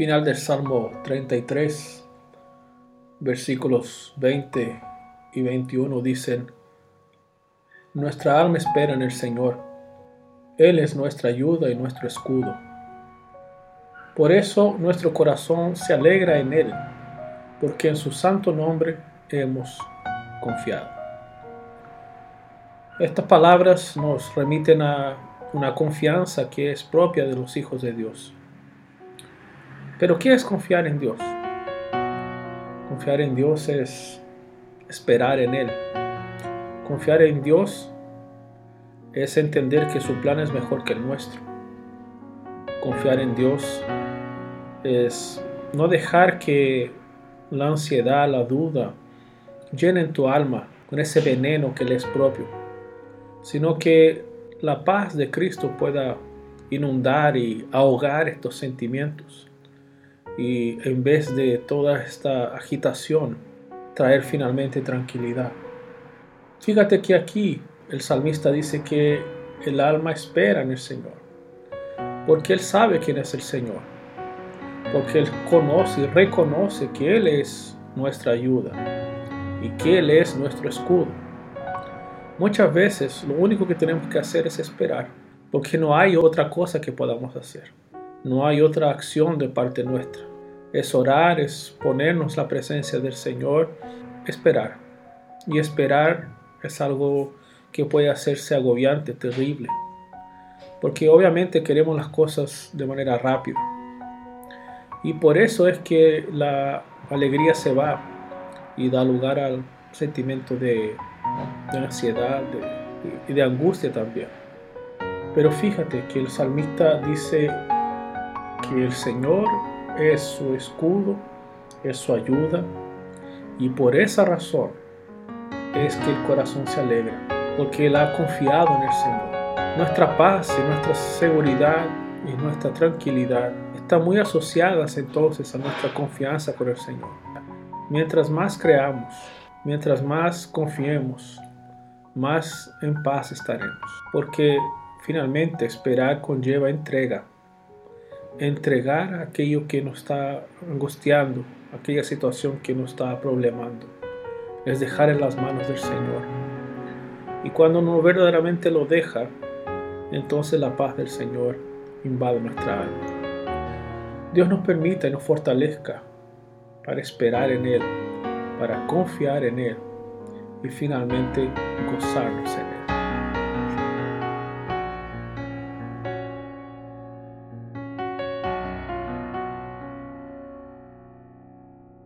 Final del Salmo 33, versículos 20 y 21 dicen, Nuestra alma espera en el Señor, Él es nuestra ayuda y nuestro escudo. Por eso nuestro corazón se alegra en Él, porque en su santo nombre hemos confiado. Estas palabras nos remiten a una confianza que es propia de los hijos de Dios. Pero ¿qué es confiar en Dios? Confiar en Dios es esperar en Él. Confiar en Dios es entender que su plan es mejor que el nuestro. Confiar en Dios es no dejar que la ansiedad, la duda llenen tu alma con ese veneno que le es propio, sino que la paz de Cristo pueda inundar y ahogar estos sentimientos y en vez de toda esta agitación, traer finalmente tranquilidad. Fíjate que aquí el salmista dice que el alma espera en el Señor, porque él sabe quién es el Señor, porque él conoce y reconoce que Él es nuestra ayuda y que Él es nuestro escudo. Muchas veces lo único que tenemos que hacer es esperar, porque no hay otra cosa que podamos hacer. No hay otra acción de parte nuestra es orar, es ponernos la presencia del Señor, esperar. Y esperar es algo que puede hacerse agobiante, terrible. Porque obviamente queremos las cosas de manera rápida. Y por eso es que la alegría se va y da lugar al sentimiento de, ansiedad y de angustia también. Pero fíjate que el salmista dice que el Señor es su escudo, es su ayuda y por esa razón es que el corazón se alegra, porque Él ha confiado en el Señor. Nuestra paz y nuestra seguridad y nuestra tranquilidad están muy asociadas entonces a nuestra confianza con el Señor. Mientras más creamos, mientras más confiemos, más en paz estaremos, porque finalmente esperar conlleva entrega entregar aquello que nos está angustiando, aquella situación que nos está problemando. Es dejar en las manos del Señor. Y cuando uno verdaderamente lo deja, entonces la paz del Señor invade nuestra alma. Dios nos permita y nos fortalezca para esperar en Él, para confiar en Él y finalmente gozarnos en Él.